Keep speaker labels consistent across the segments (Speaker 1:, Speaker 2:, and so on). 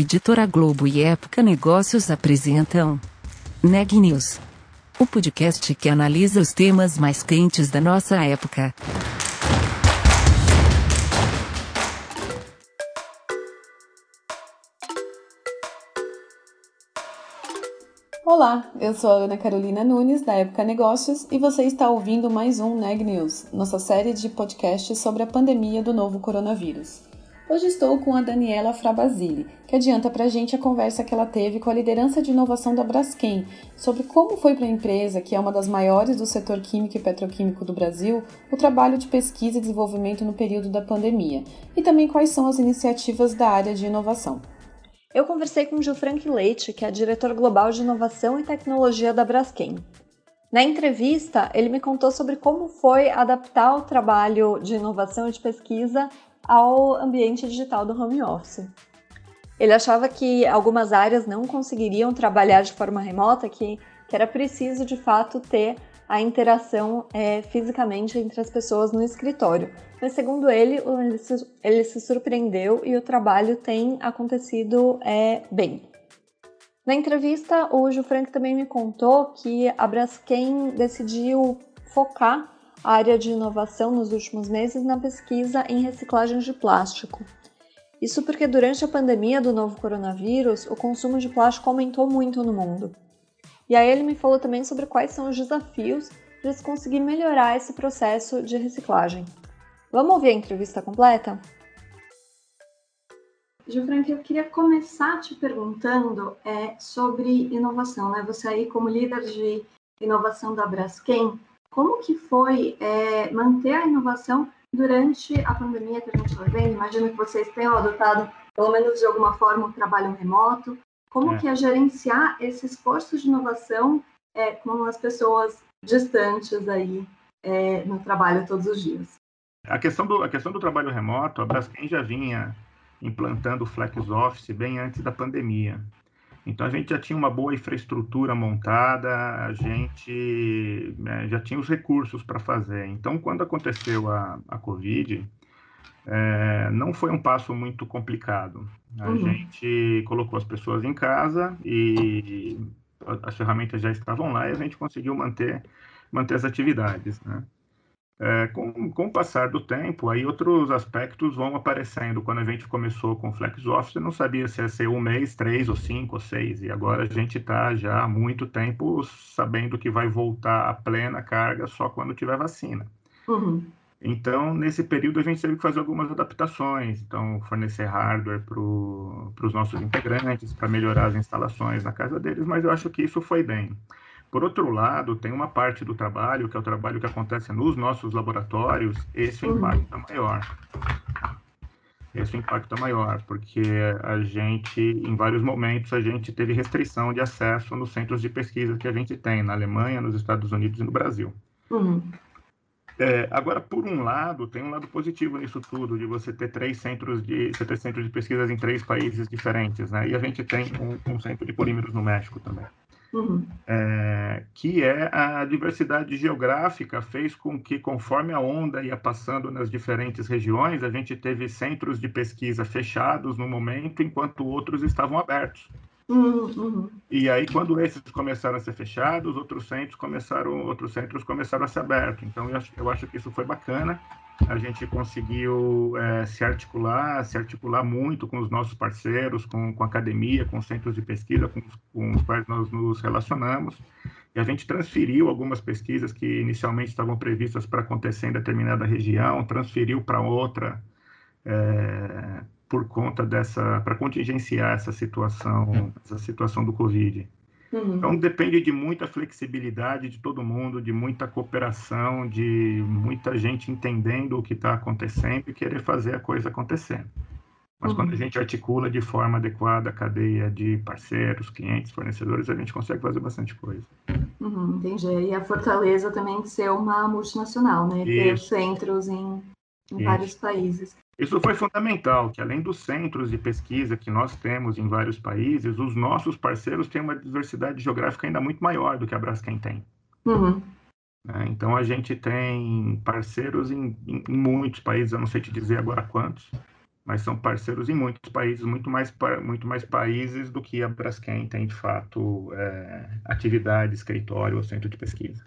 Speaker 1: Editora Globo e Época Negócios apresentam Neg News, o podcast que analisa os temas mais quentes da nossa época.
Speaker 2: Olá, eu sou a Ana Carolina Nunes, da Época Negócios, e você está ouvindo mais um Neg News, nossa série de podcasts sobre a pandemia do novo coronavírus. Hoje estou com a Daniela Frabasile, que adianta para a gente a conversa que ela teve com a liderança de inovação da Braskem sobre como foi para a empresa, que é uma das maiores do setor químico e petroquímico do Brasil, o trabalho de pesquisa e desenvolvimento no período da pandemia, e também quais são as iniciativas da área de inovação.
Speaker 3: Eu conversei com Gilfrank Leite, que é diretor global de inovação e tecnologia da Braskem. Na entrevista, ele me contou sobre como foi adaptar o trabalho de inovação e de pesquisa ao ambiente digital do home office. Ele achava que algumas áreas não conseguiriam trabalhar de forma remota, que, que era preciso de fato ter a interação é, fisicamente entre as pessoas no escritório. Mas, segundo ele, ele se, ele se surpreendeu e o trabalho tem acontecido é, bem. Na entrevista, o Gil Frank também me contou que a Braskem decidiu focar área de inovação nos últimos meses na pesquisa em reciclagem de plástico. Isso porque durante a pandemia do novo coronavírus, o consumo de plástico aumentou muito no mundo. E aí ele me falou também sobre quais são os desafios de se conseguir melhorar esse processo de reciclagem. Vamos ouvir a entrevista completa?
Speaker 4: Gilfrank, eu queria começar te perguntando é, sobre inovação. Né? Você aí, como líder de inovação da Braskem, como que foi é, manter a inovação durante a pandemia que a gente está vendo? Imagino que vocês tenham adotado, pelo menos de alguma forma, o trabalho remoto. Como é. que é gerenciar esse esforço de inovação é, com as pessoas distantes aí é, no trabalho todos os dias?
Speaker 5: A questão do, a questão do trabalho remoto, a Braskem já vinha implantando o Flex Office bem antes da pandemia. Então a gente já tinha uma boa infraestrutura montada, a gente né, já tinha os recursos para fazer. Então quando aconteceu a, a Covid, é, não foi um passo muito complicado. A uhum. gente colocou as pessoas em casa e as ferramentas já estavam lá e a gente conseguiu manter, manter as atividades. Né? É, com, com o passar do tempo, aí outros aspectos vão aparecendo. Quando a gente começou com o Flex Office, não sabia se ia ser um mês, três, ou cinco, ou seis. E agora a gente está já há muito tempo sabendo que vai voltar a plena carga só quando tiver vacina. Uhum. Então, nesse período, a gente teve que fazer algumas adaptações. Então, fornecer hardware para os nossos integrantes, para melhorar as instalações na casa deles, mas eu acho que isso foi bem. Por outro lado, tem uma parte do trabalho, que é o trabalho que acontece nos nossos laboratórios, esse uhum. impacto é maior. Esse impacto é maior, porque a gente, em vários momentos, a gente teve restrição de acesso nos centros de pesquisa que a gente tem na Alemanha, nos Estados Unidos e no Brasil. Uhum. É, agora, por um lado, tem um lado positivo nisso tudo, de você ter três centros de, você ter centros de pesquisas em três países diferentes, né? E a gente tem um, um centro de polímeros no México também. Uhum. É, que é a diversidade geográfica fez com que, conforme a onda ia passando nas diferentes regiões, a gente teve centros de pesquisa fechados no momento, enquanto outros estavam abertos. Uhum, uhum. E aí, quando esses começaram a ser fechados, outros centros começaram, outros centros começaram a ser abertos. Então, eu acho, eu acho que isso foi bacana a gente conseguiu é, se articular, se articular muito com os nossos parceiros, com, com a academia, com os centros de pesquisa com, com os quais nós nos relacionamos. E a gente transferiu algumas pesquisas que inicialmente estavam previstas para acontecer em determinada região, transferiu para outra é, por conta dessa, para contingenciar essa situação, essa situação do Covid. Uhum. Então depende de muita flexibilidade de todo mundo, de muita cooperação, de muita gente entendendo o que está acontecendo e querer fazer a coisa acontecer. Mas uhum. quando a uhum. gente articula de forma adequada a cadeia de parceiros, clientes, fornecedores, a gente consegue fazer bastante coisa.
Speaker 4: Uhum, entendi. E a fortaleza também de ser uma multinacional, né? Ter centros em, em vários países.
Speaker 5: Isso foi fundamental, que além dos centros de pesquisa que nós temos em vários países, os nossos parceiros têm uma diversidade geográfica ainda muito maior do que a Braskem tem. Uhum. É, então a gente tem parceiros em, em, muitos países, eu não sei te dizer agora quantos, mas são parceiros em muitos países, muito mais, muito mais países do que a Braskem tem, de fato, é, atividade, escritório ou centro de pesquisa.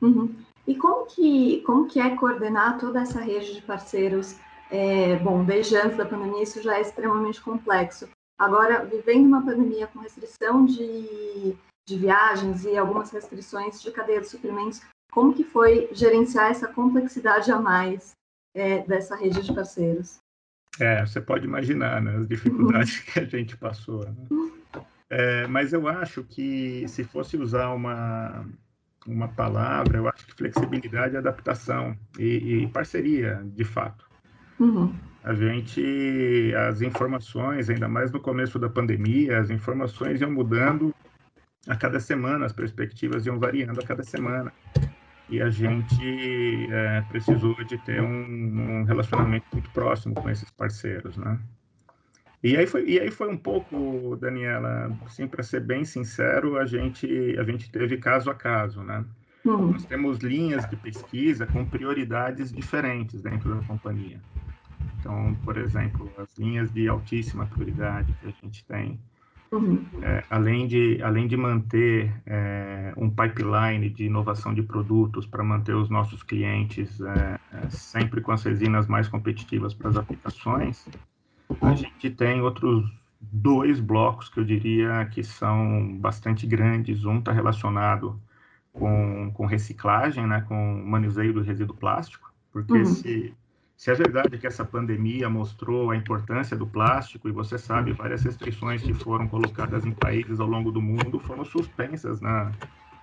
Speaker 4: Uhum. E como que, como que é coordenar toda essa rede de parceiros? É, bom, desde antes da pandemia isso já é extremamente complexo. Agora, vivendo uma pandemia com restrição de, de viagens e algumas restrições de cadeia de suprimentos, como que foi gerenciar essa complexidade a mais é, dessa rede de parceiros?
Speaker 5: É, você pode imaginar né, as dificuldades que a gente passou. Né? É, mas eu acho que se fosse usar uma, uma palavra, eu acho que flexibilidade, adaptação e, e parceria, de fato. Uhum. A gente, as informações, ainda mais no começo da pandemia, as informações iam mudando a cada semana, as perspectivas iam variando a cada semana e a gente é, precisou de ter um, um, relacionamento muito próximo com esses parceiros, né? E aí foi, e aí foi um pouco, Daniela, assim, para ser bem sincero, a gente a gente teve caso a caso, né? Uhum. Nós temos linhas de pesquisa com prioridades diferentes dentro da companhia. Então, por exemplo, as linhas de altíssima prioridade que a gente tem Uhum. É, além, de, além de manter é, um pipeline de inovação de produtos para manter os nossos clientes é, é, sempre com as resinas mais competitivas para as aplicações, a gente tem outros dois blocos que eu diria que são bastante grandes. Um está relacionado com, com reciclagem, né, com manuseio do resíduo plástico, porque uhum. se se é verdade que essa pandemia mostrou a importância do plástico, e você sabe, várias restrições que foram colocadas em países ao longo do mundo foram suspensas na,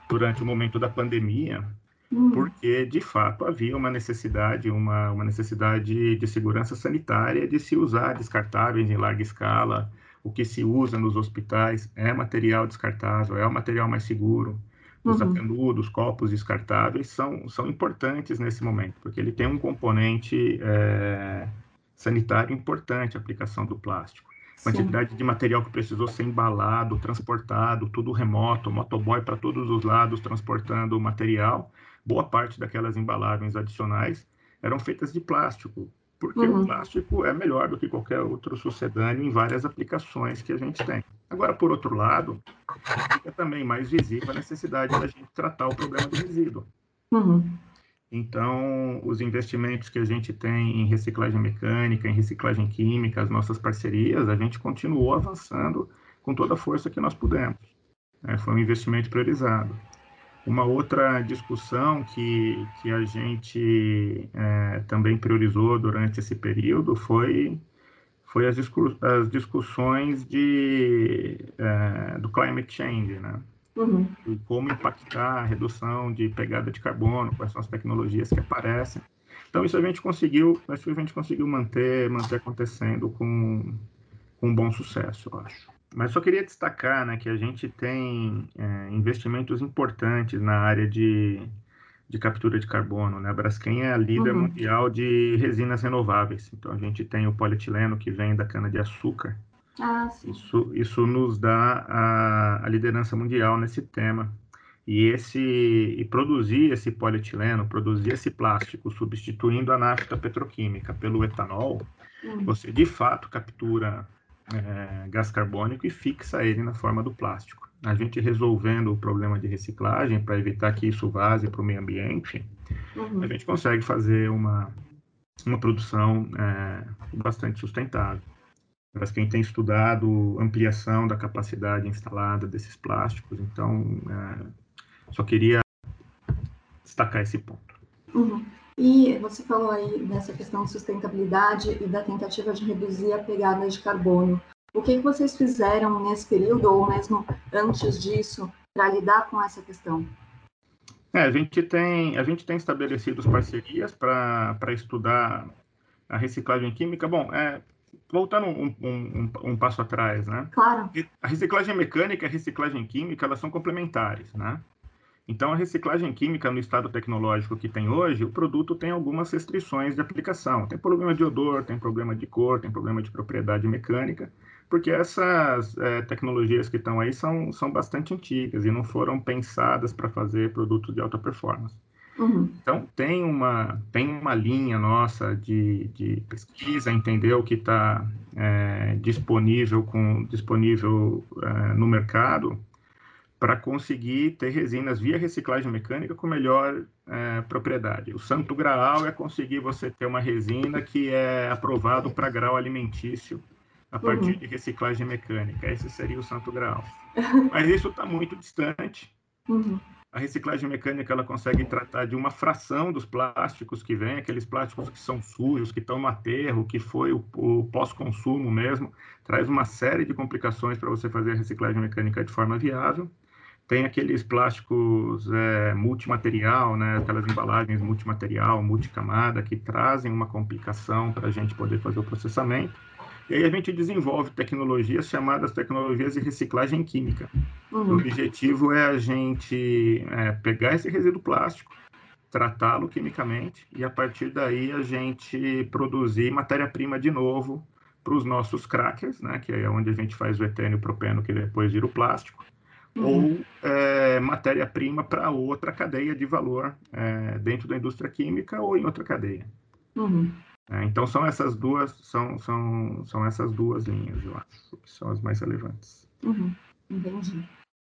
Speaker 5: durante o momento da pandemia, hum. porque de fato havia uma necessidade, uma, uma necessidade de segurança sanitária de se usar descartáveis em larga escala. O que se usa nos hospitais é material descartável, é o material mais seguro os uhum. canudos, copos descartáveis são, são importantes nesse momento, porque ele tem um componente é, sanitário importante, a aplicação do plástico. Quantidade Sim. de material que precisou ser embalado, transportado, tudo remoto, motoboy para todos os lados transportando o material. Boa parte daquelas embalagens adicionais eram feitas de plástico, porque uhum. o plástico é melhor do que qualquer outro sucedâneo em várias aplicações que a gente tem. Agora, por outro lado, fica também mais visível a necessidade da gente tratar o problema do resíduo. Uhum. Então, os investimentos que a gente tem em reciclagem mecânica, em reciclagem química, as nossas parcerias, a gente continuou avançando com toda a força que nós pudemos. É, foi um investimento priorizado. Uma outra discussão que, que a gente é, também priorizou durante esse período foi, foi as, discu as discussões de, é, do climate change, né? Uhum. E como impactar a redução de pegada de carbono, quais são as tecnologias que aparecem. Então isso a gente conseguiu, acho que a gente conseguiu manter, manter acontecendo com, com bom sucesso, eu acho. Mas só queria destacar né, que a gente tem é, investimentos importantes na área de, de captura de carbono. Né? A Braskem é a líder uhum. mundial de resinas renováveis. Então, a gente tem o polietileno que vem da cana-de-açúcar. Ah, isso, isso nos dá a, a liderança mundial nesse tema. E, esse, e produzir esse polietileno, produzir esse plástico, substituindo a nafta petroquímica pelo etanol, uhum. você de fato captura é, gás carbônico e fixa ele na forma do plástico. A gente resolvendo o problema de reciclagem para evitar que isso vaze para o meio ambiente, uhum. a gente consegue fazer uma, uma produção é, bastante sustentável. Mas quem tem estudado ampliação da capacidade instalada desses plásticos, então é, só queria destacar esse ponto.
Speaker 4: Uhum. E você falou aí dessa questão de sustentabilidade e da tentativa de reduzir a pegada de carbono. O que, vocês fizeram nesse período, ou mesmo antes disso, para lidar com essa questão?
Speaker 5: É, a, gente tem, a gente tem estabelecido parcerias para estudar a reciclagem química. Bom, é, voltando um, um, um, passo atrás, né?
Speaker 4: Claro.
Speaker 5: A reciclagem mecânica e a reciclagem química, elas são complementares, né? Então, a reciclagem química no estado tecnológico que tem hoje, o produto tem algumas restrições de aplicação. Tem problema de odor, tem problema de cor, tem problema de propriedade mecânica, porque essas é, tecnologias que estão aí são, são bastante antigas e não foram pensadas para fazer produtos de alta performance. Uhum. Então, tem uma, tem uma linha nossa de, de pesquisa, entender o que está é, disponível, com, disponível é, no mercado, para conseguir ter resinas via reciclagem mecânica com melhor é, propriedade. O santo graal é conseguir você ter uma resina que é aprovado para grau alimentício a partir uhum. de reciclagem mecânica. Esse seria o santo graal. Mas isso está muito distante. Uhum. A reciclagem mecânica ela consegue tratar de uma fração dos plásticos que vêm, aqueles plásticos que são sujos, que estão no aterro, que foi o, o pós-consumo mesmo, traz uma série de complicações para você fazer a reciclagem mecânica de forma viável. Tem aqueles plásticos é, multimaterial, né, aquelas embalagens multimaterial, multicamada, que trazem uma complicação para a gente poder fazer o processamento. E aí a gente desenvolve tecnologias chamadas tecnologias de reciclagem química. Uhum. O objetivo é a gente é, pegar esse resíduo plástico, tratá-lo quimicamente e a partir daí a gente produzir matéria-prima de novo para os nossos crackers, né, que é onde a gente faz o etênio e o propeno que depois vira o plástico, uhum. ou é, matéria-prima para outra cadeia de valor é, dentro da indústria química ou em outra cadeia. Uhum. É, então são essas duas são, são, são essas duas linhas, eu acho, que são as mais relevantes.
Speaker 4: Uhum, entendi.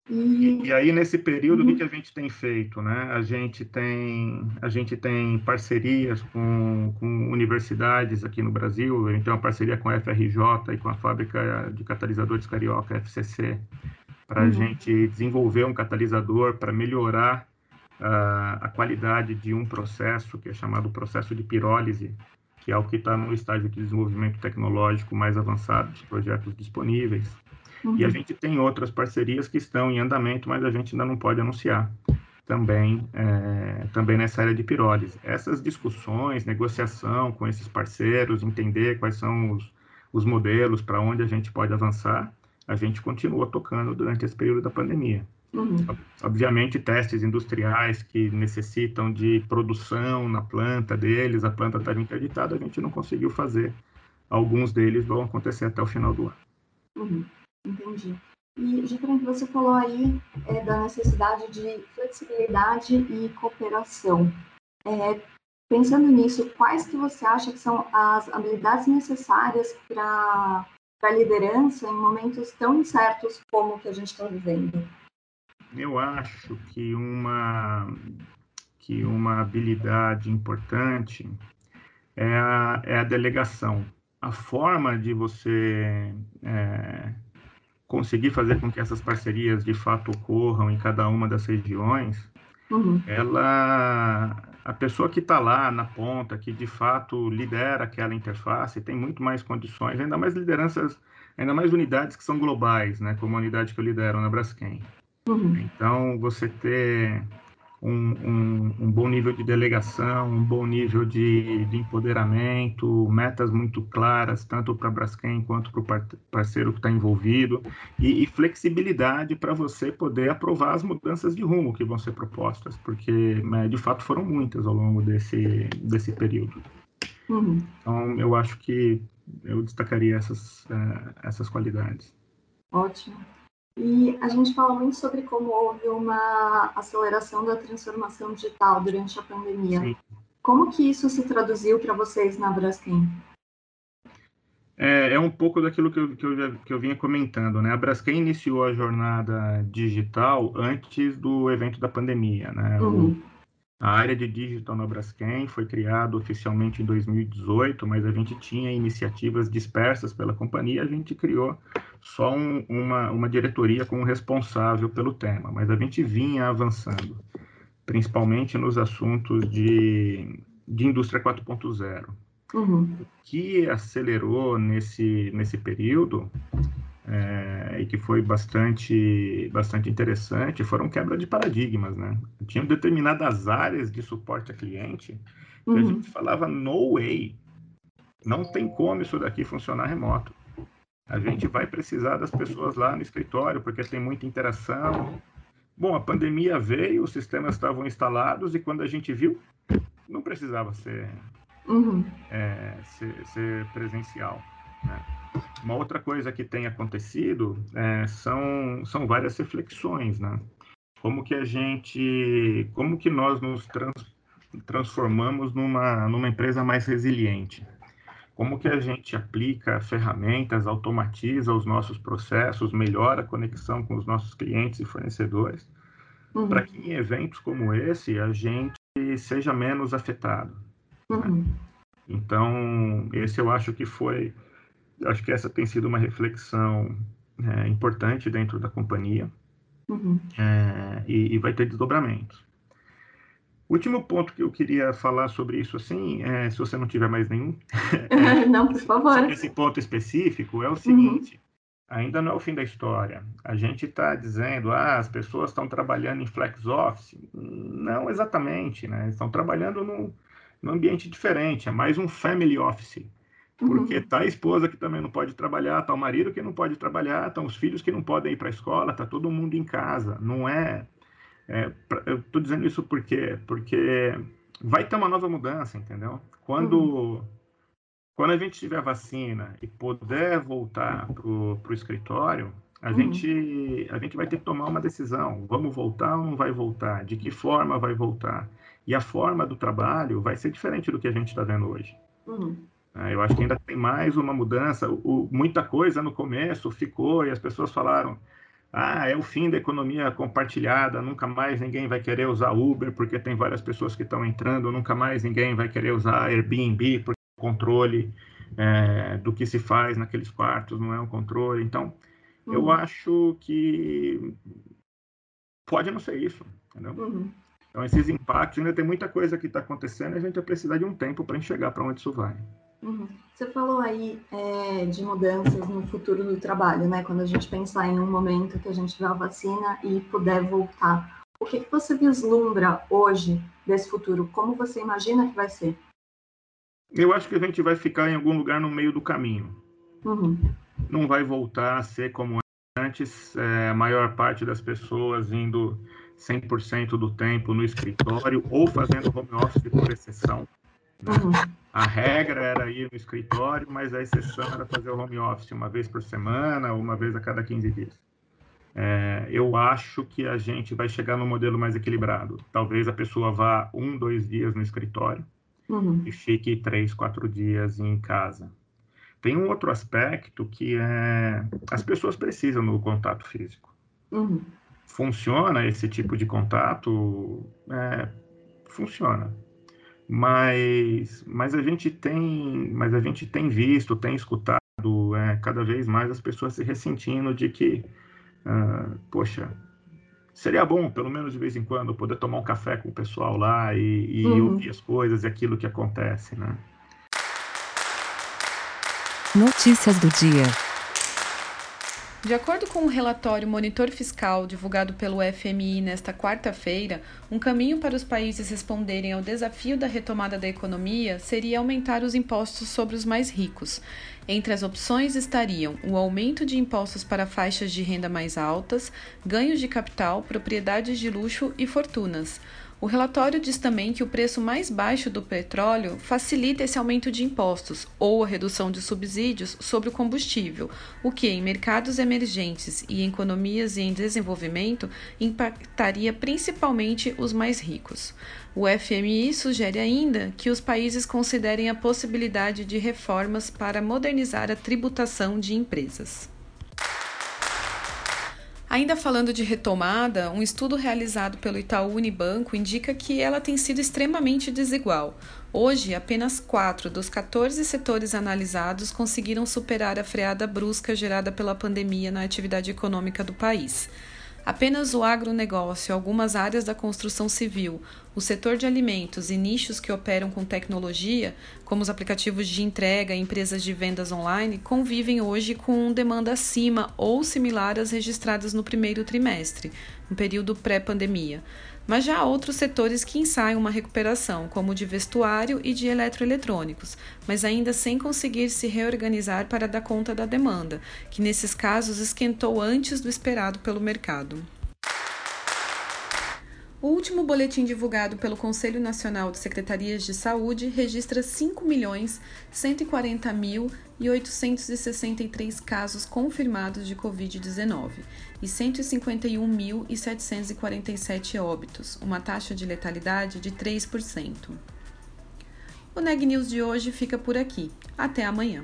Speaker 5: E... e aí nesse período uhum. o que a gente tem feito, né? A gente tem a gente tem parcerias com, com universidades aqui no Brasil. A gente tem uma parceria com a FRJ e com a fábrica de catalisadores carioca FCC para a uhum. gente desenvolver um catalisador para melhorar uh, a qualidade de um processo que é chamado processo de pirólise que é o que está no estágio de desenvolvimento tecnológico mais avançado de projetos disponíveis. Uhum. E a gente tem outras parcerias que estão em andamento, mas a gente ainda não pode anunciar também, é, também nessa área de pirólise. Essas discussões, negociação com esses parceiros, entender quais são os, os modelos, para onde a gente pode avançar, a gente continua tocando durante esse período da pandemia. Uhum. Obviamente, testes industriais que necessitam de produção na planta deles, a planta estava interditada, a gente não conseguiu fazer. Alguns deles vão acontecer até o final do ano.
Speaker 4: Uhum. Entendi. E, Gifran, você falou aí é, da necessidade de flexibilidade e cooperação. É, pensando nisso, quais que você acha que são as habilidades necessárias para a liderança em momentos tão incertos como o que a gente está vivendo?
Speaker 5: eu acho que uma, que uma habilidade importante é a, é a delegação. A forma de você é, conseguir fazer com que essas parcerias de fato ocorram em cada uma das regiões, uhum. ela, a pessoa que está lá na ponta, que de fato lidera aquela interface, tem muito mais condições, ainda mais lideranças, ainda mais unidades que são globais, né, como a unidade que eu lidero na Braskem. Uhum. Então, você ter um, um, um, bom nível de delegação, um bom nível de, de empoderamento, metas muito claras, tanto para a Braskem quanto para o parceiro que está envolvido, e, e flexibilidade para você poder aprovar as mudanças de rumo que vão ser propostas, porque né, de fato foram muitas ao longo desse, desse período. Uhum. Então, eu acho que eu destacaria essas, uh, essas qualidades.
Speaker 4: Ótimo. E a gente fala muito sobre como houve uma aceleração da transformação digital durante a pandemia. Sim. Como que isso se traduziu para vocês na Braskem?
Speaker 5: É, é, um pouco daquilo que eu, que, eu já, que eu vinha comentando, né? A Braskem iniciou a jornada digital antes do evento da pandemia, né? Uhum. O, a área de digital na Braskem foi criada oficialmente em 2018, mas a gente tinha iniciativas dispersas pela companhia, a gente criou só um, uma, uma diretoria como responsável pelo tema, mas a gente vinha avançando, principalmente nos assuntos de, de indústria 4.0. Uhum. O que acelerou nesse, nesse período é, e que foi bastante, bastante interessante, foram quebra de paradigmas, né? Tinham determinadas áreas de suporte a cliente que uhum. a gente falava, no way, não tem como isso daqui funcionar remoto. A gente vai precisar das pessoas lá no escritório, porque tem muita interação. Bom, a pandemia veio, os sistemas estavam instalados e quando a gente viu, não precisava ser, uhum. é, ser, ser presencial. Né? Uma outra coisa que tem acontecido é, são, são várias reflexões, né? Como que a gente, como que nós nos trans, transformamos numa, numa empresa mais resiliente. Como que a gente aplica ferramentas, automatiza os nossos processos, melhora a conexão com os nossos clientes e fornecedores, uhum. para que em eventos como esse a gente seja menos afetado. Né? Uhum. Né? Então, esse eu acho que foi, acho que essa tem sido uma reflexão é, importante dentro da companhia uhum. é, e, e vai ter desdobramentos. O último ponto que eu queria falar sobre isso, assim, é, se você não tiver mais nenhum.
Speaker 4: é, não, por favor.
Speaker 5: Esse ponto específico é o seguinte: uhum. ainda não é o fim da história. A gente está dizendo, ah, as pessoas estão trabalhando em flex office. Não exatamente, né? Estão trabalhando num, num ambiente diferente, é mais um family office. Porque uhum. tá a esposa que também não pode trabalhar, tá o marido que não pode trabalhar, estão os filhos que não podem ir para a escola, tá todo mundo em casa. Não é é, eu estou dizendo isso porque porque vai ter uma nova mudança, entendeu? Quando uhum. quando a gente tiver vacina e puder voltar para o escritório, a uhum. gente a gente vai ter que tomar uma decisão. Vamos voltar ou não vai voltar? De que forma vai voltar? E a forma do trabalho vai ser diferente do que a gente está vendo hoje. Uhum. É, eu acho que ainda tem mais uma mudança. O, muita coisa no começo ficou e as pessoas falaram ah, é o fim da economia compartilhada, nunca mais ninguém vai querer usar Uber porque tem várias pessoas que estão entrando, nunca mais ninguém vai querer usar Airbnb porque o controle é, do que se faz naqueles quartos não é um controle. Então, uhum. eu acho que pode não ser isso? Uhum. Então, esses impactos, ainda tem muita coisa que está acontecendo e a gente vai precisar de um tempo para enxergar para onde isso vai.
Speaker 4: Uhum. Você falou aí é, de mudanças no futuro do trabalho, né? Quando a gente pensar em um momento que a gente tiver a vacina e puder voltar. O que, que você vislumbra hoje desse futuro? Como você imagina que vai ser?
Speaker 5: Eu acho que a gente vai ficar em algum lugar no meio do caminho. Uhum. Não vai voltar a ser como antes, é, a maior parte das pessoas indo 100% do tempo no escritório ou fazendo home office por exceção. Né? Uhum. A regra era ir no escritório, mas a exceção era fazer o home office uma vez por semana, uma vez a cada 15 dias. É, eu acho que a gente vai chegar num modelo mais equilibrado. Talvez a pessoa vá um, dois dias no escritório uhum. e fique três, quatro dias em casa. Tem um outro aspecto que é as pessoas precisam do contato físico. Uhum. Funciona esse tipo de contato? É, funciona mas, mas a gente tem, mas a gente tem visto, tem escutado é, cada vez mais as pessoas se ressentindo de que, uh, poxa, seria bom, pelo menos de vez em quando, poder tomar um café com o pessoal lá e, e uhum. ouvir as coisas e aquilo que acontece, né?
Speaker 1: Notícias do dia.
Speaker 2: De acordo com o um relatório Monitor Fiscal divulgado pelo FMI nesta quarta-feira, um caminho para os países responderem ao desafio da retomada da economia seria aumentar os impostos sobre os mais ricos. Entre as opções estariam o aumento de impostos para faixas de renda mais altas, ganhos de capital, propriedades de luxo e fortunas. O relatório diz também que o preço mais baixo do petróleo facilita esse aumento de impostos ou a redução de subsídios sobre o combustível, o que, em mercados emergentes e em economias em desenvolvimento, impactaria principalmente os mais ricos. O FMI sugere ainda que os países considerem a possibilidade de reformas para modernizar a tributação de empresas. Ainda falando de retomada, um estudo realizado pelo Itaú Unibanco indica que ela tem sido extremamente desigual. Hoje, apenas 4 dos 14 setores analisados conseguiram superar a freada brusca gerada pela pandemia na atividade econômica do país. Apenas o agronegócio, algumas áreas da construção civil, o setor de alimentos e nichos que operam com tecnologia, como os aplicativos de entrega e empresas de vendas online, convivem hoje com demanda acima ou similar às registradas no primeiro trimestre, no período pré-pandemia. Mas já há outros setores que ensaiam uma recuperação, como o de vestuário e de eletroeletrônicos, mas ainda sem conseguir se reorganizar para dar conta da demanda, que nesses casos esquentou antes do esperado pelo mercado. O último boletim divulgado pelo Conselho Nacional de Secretarias de Saúde registra 5.051.863 casos confirmados de Covid-19 e 151.747 óbitos, uma taxa de letalidade de 3%. O Neg News de hoje fica por aqui. Até amanhã.